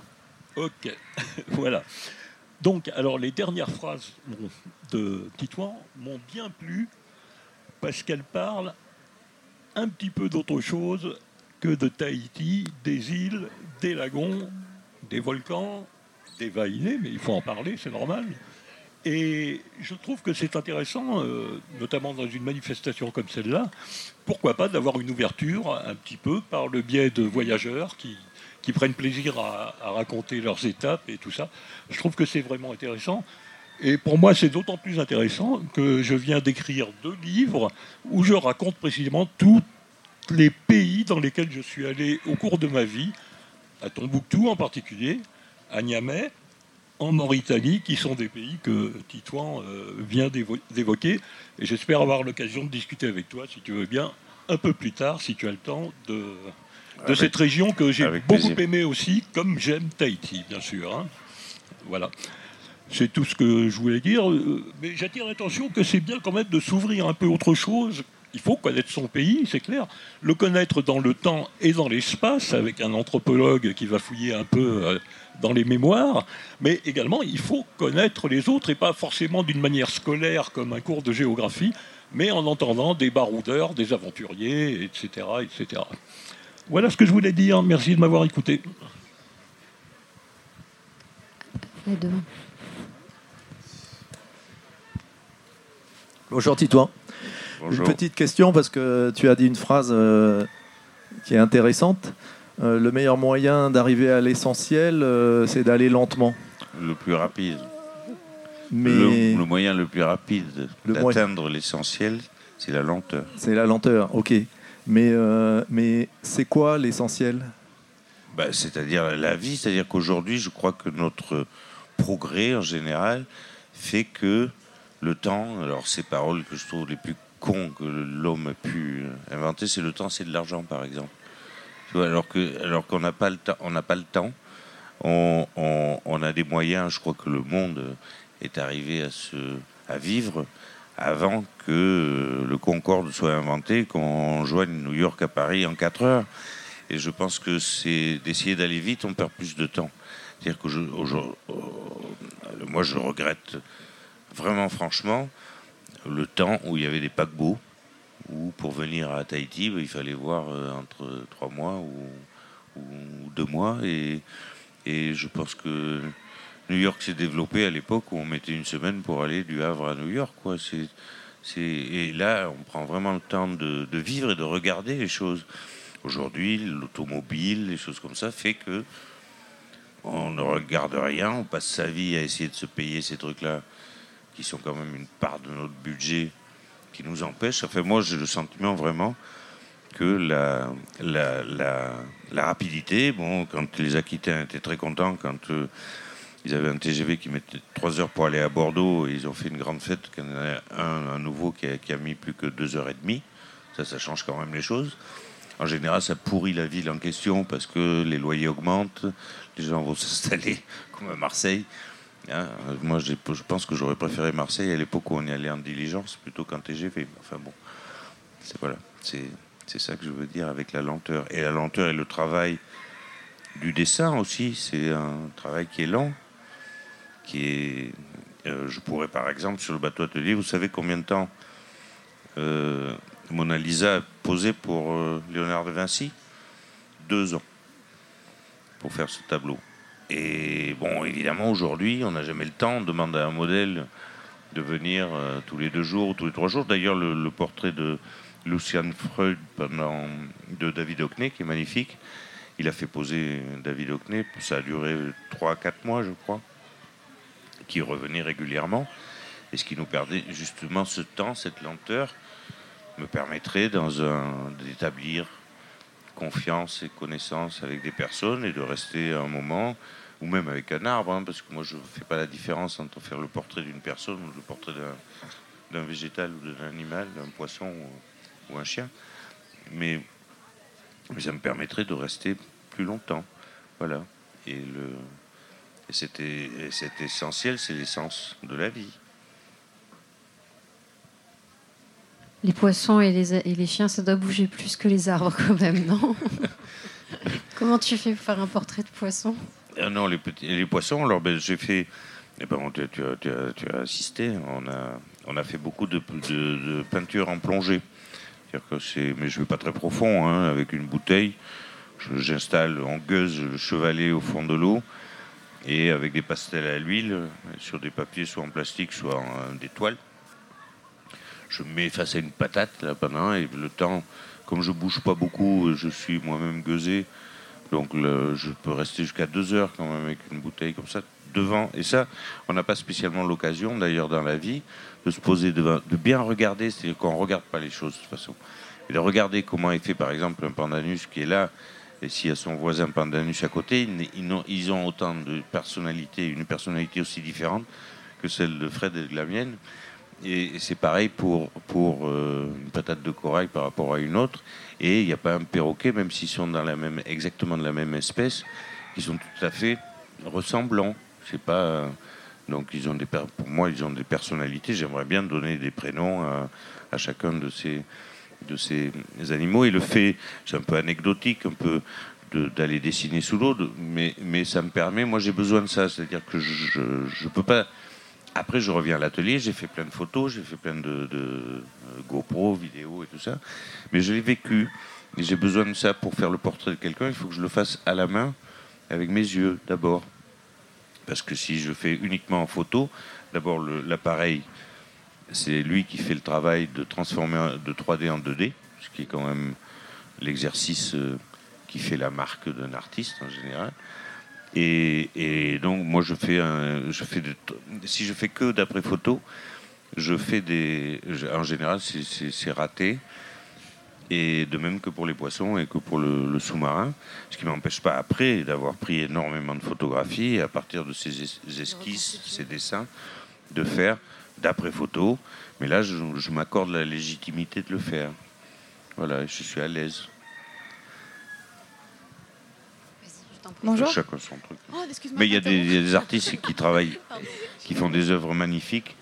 Ok, voilà. Donc, alors, les dernières phrases de Titouan m'ont bien plu parce qu'elles parlent un petit peu d'autre chose que de Tahiti, des îles, des lagons, des volcans, des va mais il faut en parler, c'est normal. Et je trouve que c'est intéressant, euh, notamment dans une manifestation comme celle-là, pourquoi pas d'avoir une ouverture un petit peu par le biais de voyageurs qui, qui prennent plaisir à, raconter leurs étapes et tout ça. Je trouve que c'est vraiment intéressant. Et pour moi, c'est d'autant plus intéressant que je viens d'écrire deux livres où je raconte précisément tous les pays dans lesquels je suis allé au cours de ma vie, à Tombouctou en particulier, à Niamey, en Mauritanie, qui sont des pays que Titouan euh, vient d'évoquer. Et j'espère avoir l'occasion de discuter avec toi, si tu veux bien, un peu plus tard, si tu as le temps, de, de cette région que j'ai beaucoup aimée aussi, comme j'aime Tahiti, bien sûr. Hein. Voilà. C'est tout ce que je voulais dire. Euh, mais j'attire l'attention que c'est bien quand même de s'ouvrir un peu autre chose. Il faut connaître son pays, c'est clair. Le connaître dans le temps et dans l'espace, avec un anthropologue qui va fouiller un peu euh, dans les mémoires, mais également il faut connaître les autres et pas forcément d'une manière scolaire comme un cours de géographie, mais en entendant des baroudeurs, des aventuriers, etc., etc. Voilà ce que je voulais dire. Merci de m'avoir écouté. Bonjour Titouan. Une petite question parce que tu as dit une phrase euh, qui est intéressante. Euh, le meilleur moyen d'arriver à l'essentiel, euh, c'est d'aller lentement. Le plus rapide. Mais le, moyen le plus rapide d'atteindre l'essentiel, c'est la lenteur. C'est la lenteur, ok. Mais, euh, mais c'est quoi l'essentiel? Bah, C'est-à-dire la vie, c'est-à-dire qu'aujourd'hui, je crois que notre progrès en général fait que le temps, alors ces paroles que je trouve les plus cons que l'homme a pu inventer, c'est le temps, c'est de l'argent par exemple alors que alors qu'on n'a pas le temps, on pas le temps. On, on, a des moyens. Je crois que le monde est arrivé à se à vivre avant que le Concorde soit inventé, qu'on joigne New York à Paris en 4 heures. Et je pense que c'est d'essayer d'aller vite, on perd plus de temps. C'est-à-dire que je, moi, je regrette vraiment franchement le temps où il y avait des paquebots ou pour venir à Tahiti, bah, il fallait voir euh, entre trois mois ou, deux mois. Et, je pense que New York s'est développé à l'époque où on mettait une semaine pour aller du Havre à New York. Quoi. et là, on prend vraiment le temps de, vivre et de regarder les choses. Aujourd'hui, l'automobile, les choses comme ça, fait que on ne regarde rien, on passe sa vie à essayer de se payer ces trucs-là, qui sont quand même une part de notre budget qui nous empêche. Enfin, moi, j'ai le sentiment vraiment que la, rapidité, bon, quand les Aquitains étaient très contents, quand euh, ils avaient un TGV qui mettait trois heures pour aller à Bordeaux, et ils ont fait une grande fête, qu'il y en a un, nouveau qui a, mis plus que deux heures et demie. Ça, ça change quand même les choses. En général, ça pourrit la ville en question parce que les loyers augmentent, les gens vont s'installer comme à Marseille. Hein, moi, je pense que j'aurais préféré Marseille à l'époque où on y allait en diligence plutôt qu'en TGV. Enfin bon, c'est voilà, c'est ça que je veux dire avec la lenteur. Et la lenteur et le travail du dessin aussi, c'est un travail qui est lent, Euh, je pourrais par exemple sur le bateau atelier, vous savez combien de temps euh, Mona Lisa a posé pour euh, Léonard de Vinci? Deux ans pour faire ce tableau. Et bon, évidemment, aujourd'hui, on n'a jamais le temps. On demande à un modèle de venir tous les deux jours, tous les trois jours. D'ailleurs, le, portrait de Lucian Freud de David Hockney, qui est magnifique, il a fait poser David Hockney. Ça a duré trois, quatre mois, je crois, qui revenait régulièrement. Et ce qui nous perdait justement ce temps, cette lenteur, me permettrait d'établir confiance et connaissance avec des personnes et de rester un moment, ou même avec un arbre, hein, parce que moi je ne fais pas la différence entre faire le portrait d'une personne ou le portrait d'un végétal ou d'un animal, d'un poisson ou, un chien. Mais, mais, ça me permettrait de rester plus longtemps. Voilà. Et, le, et c'est essentiel, c'est l'essence de la vie. Les poissons et les, et les, chiens, ça doit bouger plus que les arbres quand même, non Comment tu fais pour faire un portrait de poisson? Ah Non, les, petits, les poissons, alors ben, j'ai fait... Eh ben, tu, tu, tu, as, tu, as, assisté, on a, on a fait beaucoup de, de, peinture en plongée. Que mais je ne vais pas très profond, hein, avec une bouteille. J'installe en gueuse le chevalet au fond de l'eau et avec des pastels à l'huile sur des papiers soit en plastique, soit en, des toiles je me mets face à une patate là pendant et le temps, comme je bouge pas beaucoup, je suis moi-même gueusé, donc je peux rester jusqu'à deux heures quand même avec une bouteille comme ça devant. Et ça, on n'a pas spécialement l'occasion d'ailleurs dans la vie de se poser devant, de bien regarder, c'est-à-dire qu'on regarde pas les choses de toute façon, et de regarder comment est fait par exemple un pandanus qui est là. Et s'il y a son voisin pandanus à côté, ils, ont, autant de personnalités, une personnalité aussi différente que celle de Fred et de la mienne. Et c'est pareil pour, pour euh, une patate de corail par rapport à une autre. Et il n'y a pas un perroquet, même s'ils sont dans la même, exactement de la même espèce, qui sont tout à fait ressemblants. C'est pas. Donc ils ont des, pour moi, ils ont des personnalités. J'aimerais bien donner des prénoms à, à, chacun de ces, de ces animaux. Et le fait, c'est un peu anecdotique, un peu d'aller dessiner sous l'eau, mais, mais ça me permet, moi j'ai besoin de ça, c'est-à-dire que je ne peux pas après, je reviens à l'atelier, j'ai fait plein de photos, j'ai fait plein de, de, GoPro, vidéos et tout ça. Mais je l'ai vécu. Et j'ai besoin de ça pour faire le portrait de quelqu'un. Il faut que je le fasse à la main, avec mes yeux d'abord. Parce que si je fais uniquement en photo, d'abord l'appareil, c'est lui qui fait le travail de transformer de 3D en 2D, ce qui est quand même l'exercice euh, qui fait la marque d'un artiste en général. Et, donc, moi, je fais, un, je si je fais que d'après photo, je fais des. En général, c'est raté. Et de même que pour les poissons et que pour le, sous-marin. Ce qui ne m'empêche pas après d'avoir pris énormément de photographies et à partir de ces esquisses, ces dessins, de faire d'après photo. Mais là, je, je m'accorde la légitimité de le faire. Voilà, je suis à l'aise. Bonjour. Chacun son truc. Oh, Mais il y, a des artistes qui travaillent, qui font des œuvres magnifiques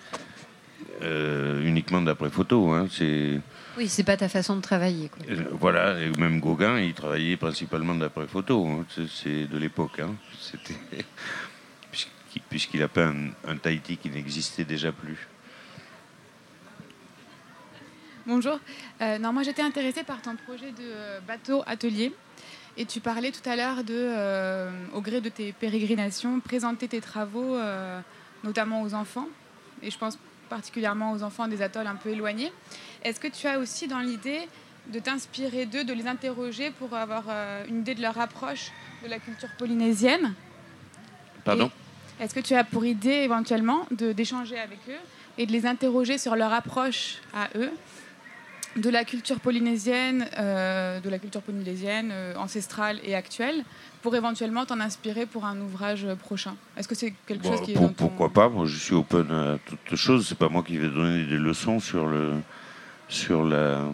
euh, uniquement d'après photo. Hein. C'est... Oui, c'est pas ta façon de travailler. Euh, voilà, et même Gauguin, il travaillait principalement d'après photo. Hein. C'est de l'époque. Hein. C'était... Puisqu'il a peint un, Tahiti qui n'existait déjà plus. Bonjour. Euh, non, moi j'étais intéressée par ton projet de bateau atelier. Et tu parlais tout à l'heure de, euh, au gré de tes pérégrinations, présenter tes travaux, euh, notamment aux enfants, et je pense particulièrement aux enfants des atolls un peu éloignés. Est-ce que tu as aussi dans l'idée de t'inspirer d'eux, de les interroger pour avoir euh, une idée de leur approche de la culture polynésienne? Pardon? Est-ce que tu as pour idée éventuellement d'échanger avec eux et de les interroger sur leur approche à eux de la culture polynésienne, euh, de la culture polynésienne euh, ancestrale et actuelle, pour éventuellement t'en inspirer pour un ouvrage prochain? Est-ce que c'est quelque chose qui est dans Pourquoi pas? Moi, je suis open à toutes choses. C'est pas moi qui vais donner des leçons sur le sur la,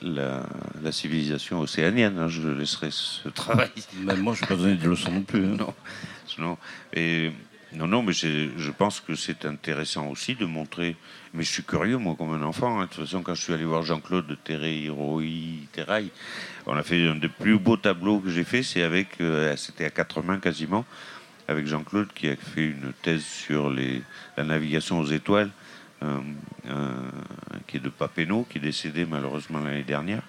la, civilisation océanienne. Hein. Je laisserai ce travail. moi, je ne vais pas donner de leçons non plus. Hein. Non. non. Et, non, non, mais je pense que c'est intéressant aussi de montrer. Mais je suis curieux, moi, comme un enfant. Hein. De toute façon, quand je suis allé voir Jean-Claude Terrail, on a fait un des plus beaux tableaux que j'ai fait. C'est avec, euh, c'était à quatre mains quasiment, avec Jean-Claude qui a fait une thèse sur les, la navigation aux étoiles. Qui est de Papeneau, qui est décédé malheureusement l'année dernière,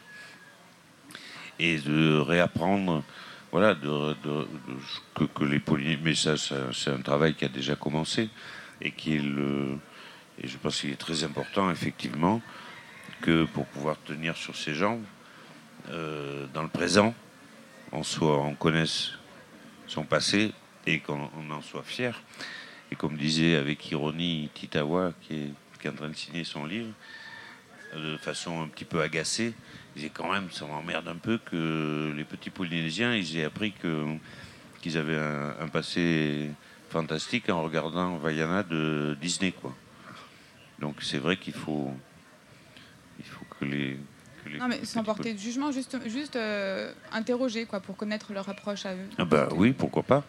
et de réapprendre, voilà, que, les Polynésiens. Mais ça, c'est un travail qui a déjà commencé et qui je pense qu'il est très important, effectivement, que pour pouvoir tenir sur ses jambes, euh, dans le présent, on, soit, on connaisse son passé et qu'on en soit fier. Et comme disait avec ironie Titawa, qui est en train de signer son livre, de façon un petit peu agacée. Il disait quand même, ça m'emmerde un peu que les petits Polynésiens, ils aient appris que, qu'ils avaient un, passé fantastique en regardant Vaiana de Disney. Quoi. Donc c'est vrai qu'il faut, il faut que les... non, mais sans porter de jugement, juste, juste euh, interroger quoi, pour connaître leur approche à eux. Ah bah oui, pourquoi pas.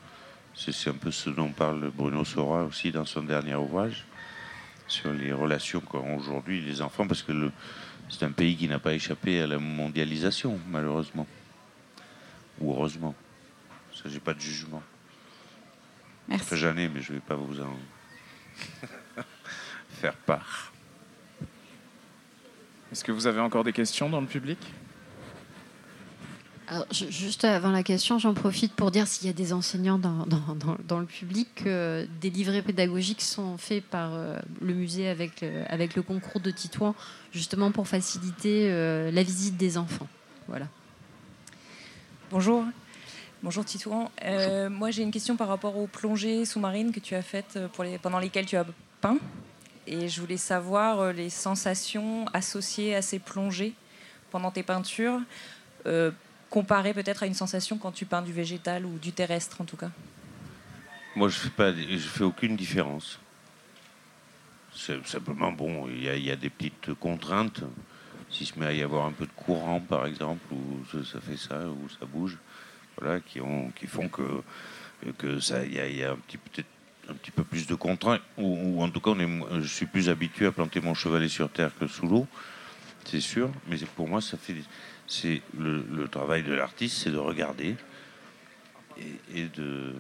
C'est, un peu ce dont parle Bruno Sora aussi dans son dernier ouvrage sur les relations qu'ont aujourd'hui les enfants, parce que c'est un pays qui n'a pas échappé à la mondialisation, malheureusement. Ou heureusement. Ça, j'ai pas de jugement. Merci. Ça jamais, mais je ne vais pas vous en faire part. Est-ce que vous avez encore des questions dans le public? Juste avant la question, j'en profite pour dire s'il y a des enseignants dans, dans, le public, que des livrets pédagogiques sont faits par euh, le musée avec le, avec le concours de Titouan, justement pour faciliter euh, la visite des enfants. Voilà. Bonjour. Bonjour Titouan. Euh, moi j'ai une question par rapport aux plongées sous-marines que tu as faites pour les, pendant lesquelles tu as peint. Et je voulais savoir les sensations associées à ces plongées pendant tes peintures comparé peut-être à une sensation quand tu peins du végétal ou du terrestre en tout cas Moi, je fais pas, je fais aucune différence. C'est simplement bon, il y, a des petites contraintes. S'il se met à y avoir un peu de courant, par exemple, ou ça fait ça, ou ça bouge, voilà, qui, ont, qui font que, que ça, y, a, un petit peut-être un petit peu plus de contraintes, ou, en tout cas, on est, je suis plus habitué à planter mon chevalet sur terre que sous l'eau, c'est sûr? Mais pour moi, ça fait c'est le, travail de l'artiste, c'est de regarder et, de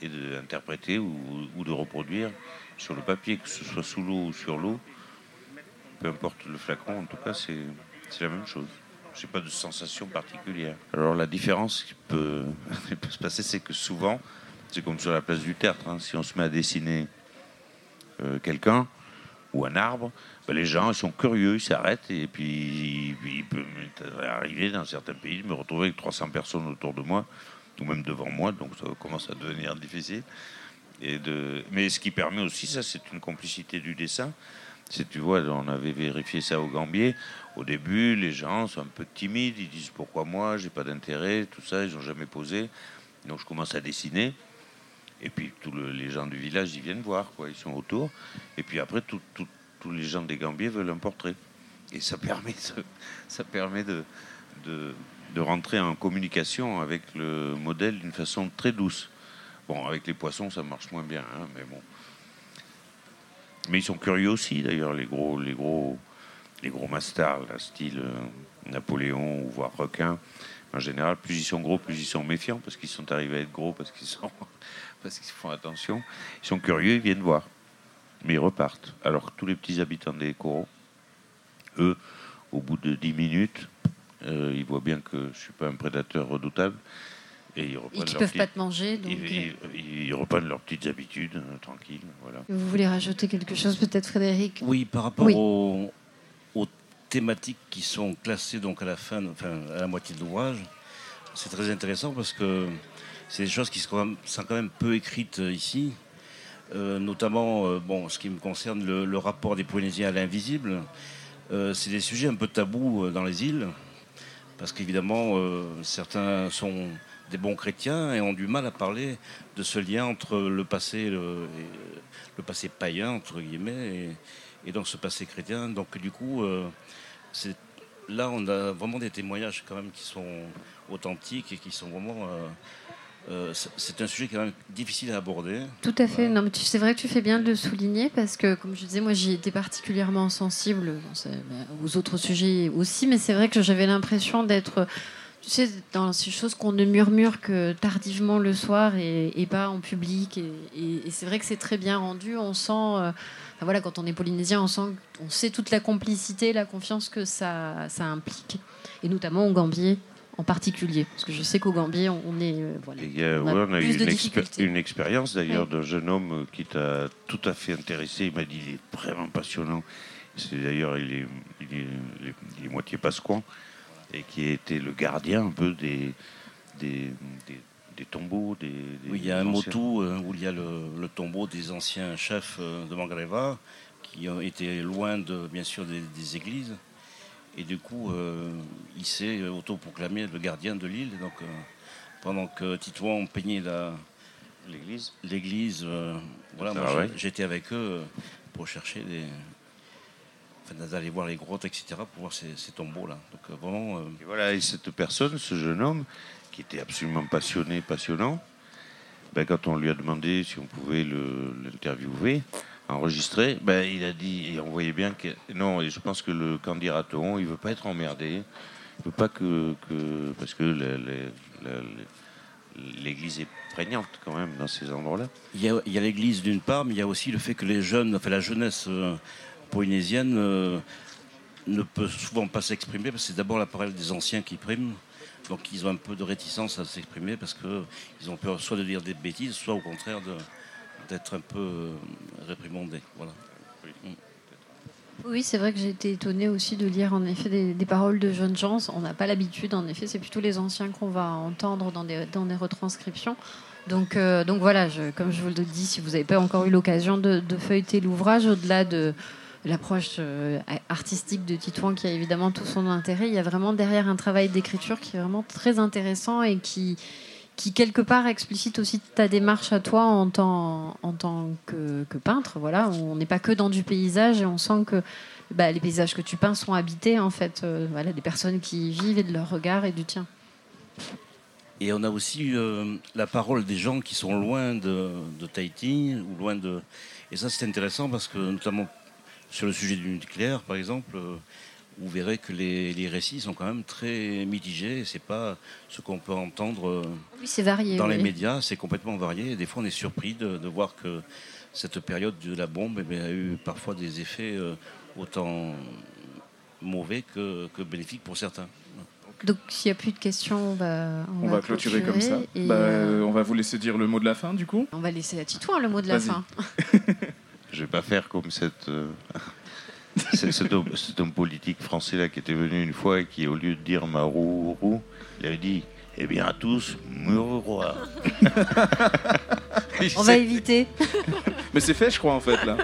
et d'interpréter ou, de reproduire sur le papier, que ce soit sous l'eau ou sur l'eau, peu importe le flacon, en tout cas, c'est la même chose. Je n'ai pas de sensation particulière. Alors la différence qui peut, se passer, c'est que souvent, c'est comme sur la place du tertre, hein. si on se met à dessiner euh, quelqu'un ou un arbre, ben, les gens ils sont curieux, ils s'arrêtent et puis il peut arriver dans certains pays de me retrouver avec 300 personnes autour de moi ou même devant moi, donc ça commence à devenir difficile. Mais ce qui permet aussi, ça c'est une complicité du dessin. Si tu vois, on avait vérifié ça au Gambier. Au début, les gens sont un peu timides, ils disent pourquoi moi, j'ai pas d'intérêt, tout ça, ils n'ont jamais posé. Donc je commence à dessiner. Et puis tous les gens du village, ils viennent voir, quoi, ils sont autour. Et puis après, tous les gens des Gambiers veulent un portrait. Et ça permet, ça permet de, rentrer en communication avec le modèle d'une façon très douce. Bon, avec les poissons, ça marche moins bien, hein, mais bon. Mais ils sont curieux aussi, d'ailleurs, les gros, les gros, les gros masters, style euh, Napoléon ou voire requin. En général, plus ils sont gros, plus ils sont méfiants parce qu'ils sont arrivés à être gros, parce qu'ils sont, parce qu'ils font attention. Ils sont curieux, ils viennent voir mais ils repartent. Alors que tous les petits habitants des coraux, eux, au bout de 10 minutes, euh, ils voient bien que je ne suis pas un prédateur redoutable. Et ils ne peuvent pas te manger. Donc... Ils, ils, reprennent leurs petites habitudes, euh, tranquilles. Voilà. Vous voulez rajouter quelque chose, peut-être, Frédéric? Oui, par rapport Aux, thématiques qui sont classées donc à la fin, enfin, à la moitié de l'ouvrage, c'est très intéressant parce que c'est des choses qui sont quand même, peu écrites euh, ici. Euh, notamment, euh, bon, ce qui me concerne, le, rapport des Polynésiens à l'invisible. C'est des sujets un peu tabous dans les îles, parce qu'évidemment, certains sont des bons chrétiens et ont du mal à parler de ce lien entre le passé, le passé païen, entre guillemets, et, donc ce passé chrétien. Donc du coup, là, on a vraiment des témoignages quand même qui sont authentiques et qui sont vraiment. Euh, c'est un sujet quand même difficile à aborder. Tout à fait. Non, mais c'est vrai que tu fais bien de le souligner parce que, comme je disais, moi, j'y étais particulièrement sensible bah, aux autres sujets aussi, mais c'est vrai que j'avais l'impression d'être tu sais, dans ces choses qu'on ne murmure que tardivement le soir et, pas en public. Et, c'est vrai que c'est très bien rendu. On sent, euh, voilà, quand on est polynésien, on sent, on sait toute la complicité, la confiance que ça, ça implique, et notamment au Gambier en particulier, parce que je sais qu'au Gambier, on est, euh, voilà, on a, eu une, expérience d'ailleurs d'un jeune homme qui t'a tout à fait intéressé. Il m'a dit, il est vraiment passionnant. C'est d'ailleurs, il est, il est, il est moitié pasquan et qui était le gardien un peu des, des, des, tombeaux. Des, oui, il y a un motu euh, où il y a le, tombeau des anciens chefs euh, de Mangreva qui ont été loin, de, bien sûr, des, églises. Et du coup, euh, il s'est autoproclamé le gardien de l'île. Donc, pendant que Titouan peignait l'église, l'église voilà, moi j'étais avec eux pour chercher des, d'aller voir les grottes, etc., pour voir ces, tombeaux-là. Donc euh, vraiment. Euh, et voilà, et cette personne, ce jeune homme, qui était absolument passionné, passionnant, ben, quand on lui a demandé si on pouvait l'interviewer, enregistrer, ben, il a dit, et on voyait bien que non, je pense que le candidat Raton, il veut pas être emmerdé, il veut pas que, parce que l'église est prégnante quand même dans ces endroits-là. Il y a, l'église d'une part, mais il y a aussi le fait que les jeunes, enfin la jeunesse euh, polynésienne euh, ne peut souvent pas s'exprimer parce que c'est d'abord la parole des anciens qui prime. Donc ils ont un peu de réticence à s'exprimer parce qu'ils ont peur soit de dire des bêtises, soit au contraire d'être un peu euh, réprimandés. Voilà. Oui, c'est vrai que j'ai été étonnée aussi de lire en effet des, paroles de jeunes gens. On n'a pas l'habitude, en effet, c'est plutôt les anciens qu'on va entendre dans des, dans des retranscriptions. Donc, euh, donc voilà, comme je vous le dis, si vous n'avez pas encore eu l'occasion de, de, feuilleter l'ouvrage, au-delà de, l'approche euh, artistique de Titouan qui a évidemment tout son intérêt. Il y a vraiment derrière un travail d'écriture qui est vraiment très intéressant et qui, qui quelque part explicite aussi ta démarche à toi en tant, que, peintre. Voilà, on n'est pas que dans du paysage et on sent que bah, les paysages que tu peins sont habités en fait, euh, voilà, des personnes qui y vivent et de leur regard et du tien. Et on a aussi euh, la parole des gens qui sont loin de, de Tahiti ou loin de. Et ça, c'est intéressant parce que, notamment sur le sujet du nucléaire, par exemple, euh, vous verrez que les, récits sont quand même très mitigés. C'est pas ce qu'on peut entendre euh, varié, dans les médias. C'est complètement varié. Et des fois, on est surpris de, voir que cette période de la bombe eh a eu parfois des effets euh, autant mauvais que, bénéfiques pour certains. Donc, s'il n'y a plus de questions, on va, on, va, clôturer, comme ça. Bah, on va vous laisser dire le mot de la fin, du coup. On va laisser à Titouan le mot de la fin. Je vais pas faire comme cette, cet, homme, politique français là qui était venu une fois et qui, au lieu de dire Marou, il avait dit Eh bien à tous, roi. On va éviter. Mais c'est fait, je crois, en fait, là.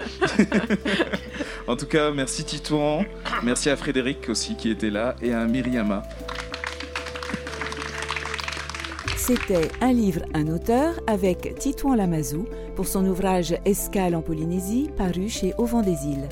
en tout cas, merci Titouan. Merci à Frédéric aussi qui était là et à Myriama. C'était Un livre, un auteur avec Titouan Lamazou pour son ouvrage Escale en Polynésie paru chez Auvent des Îles.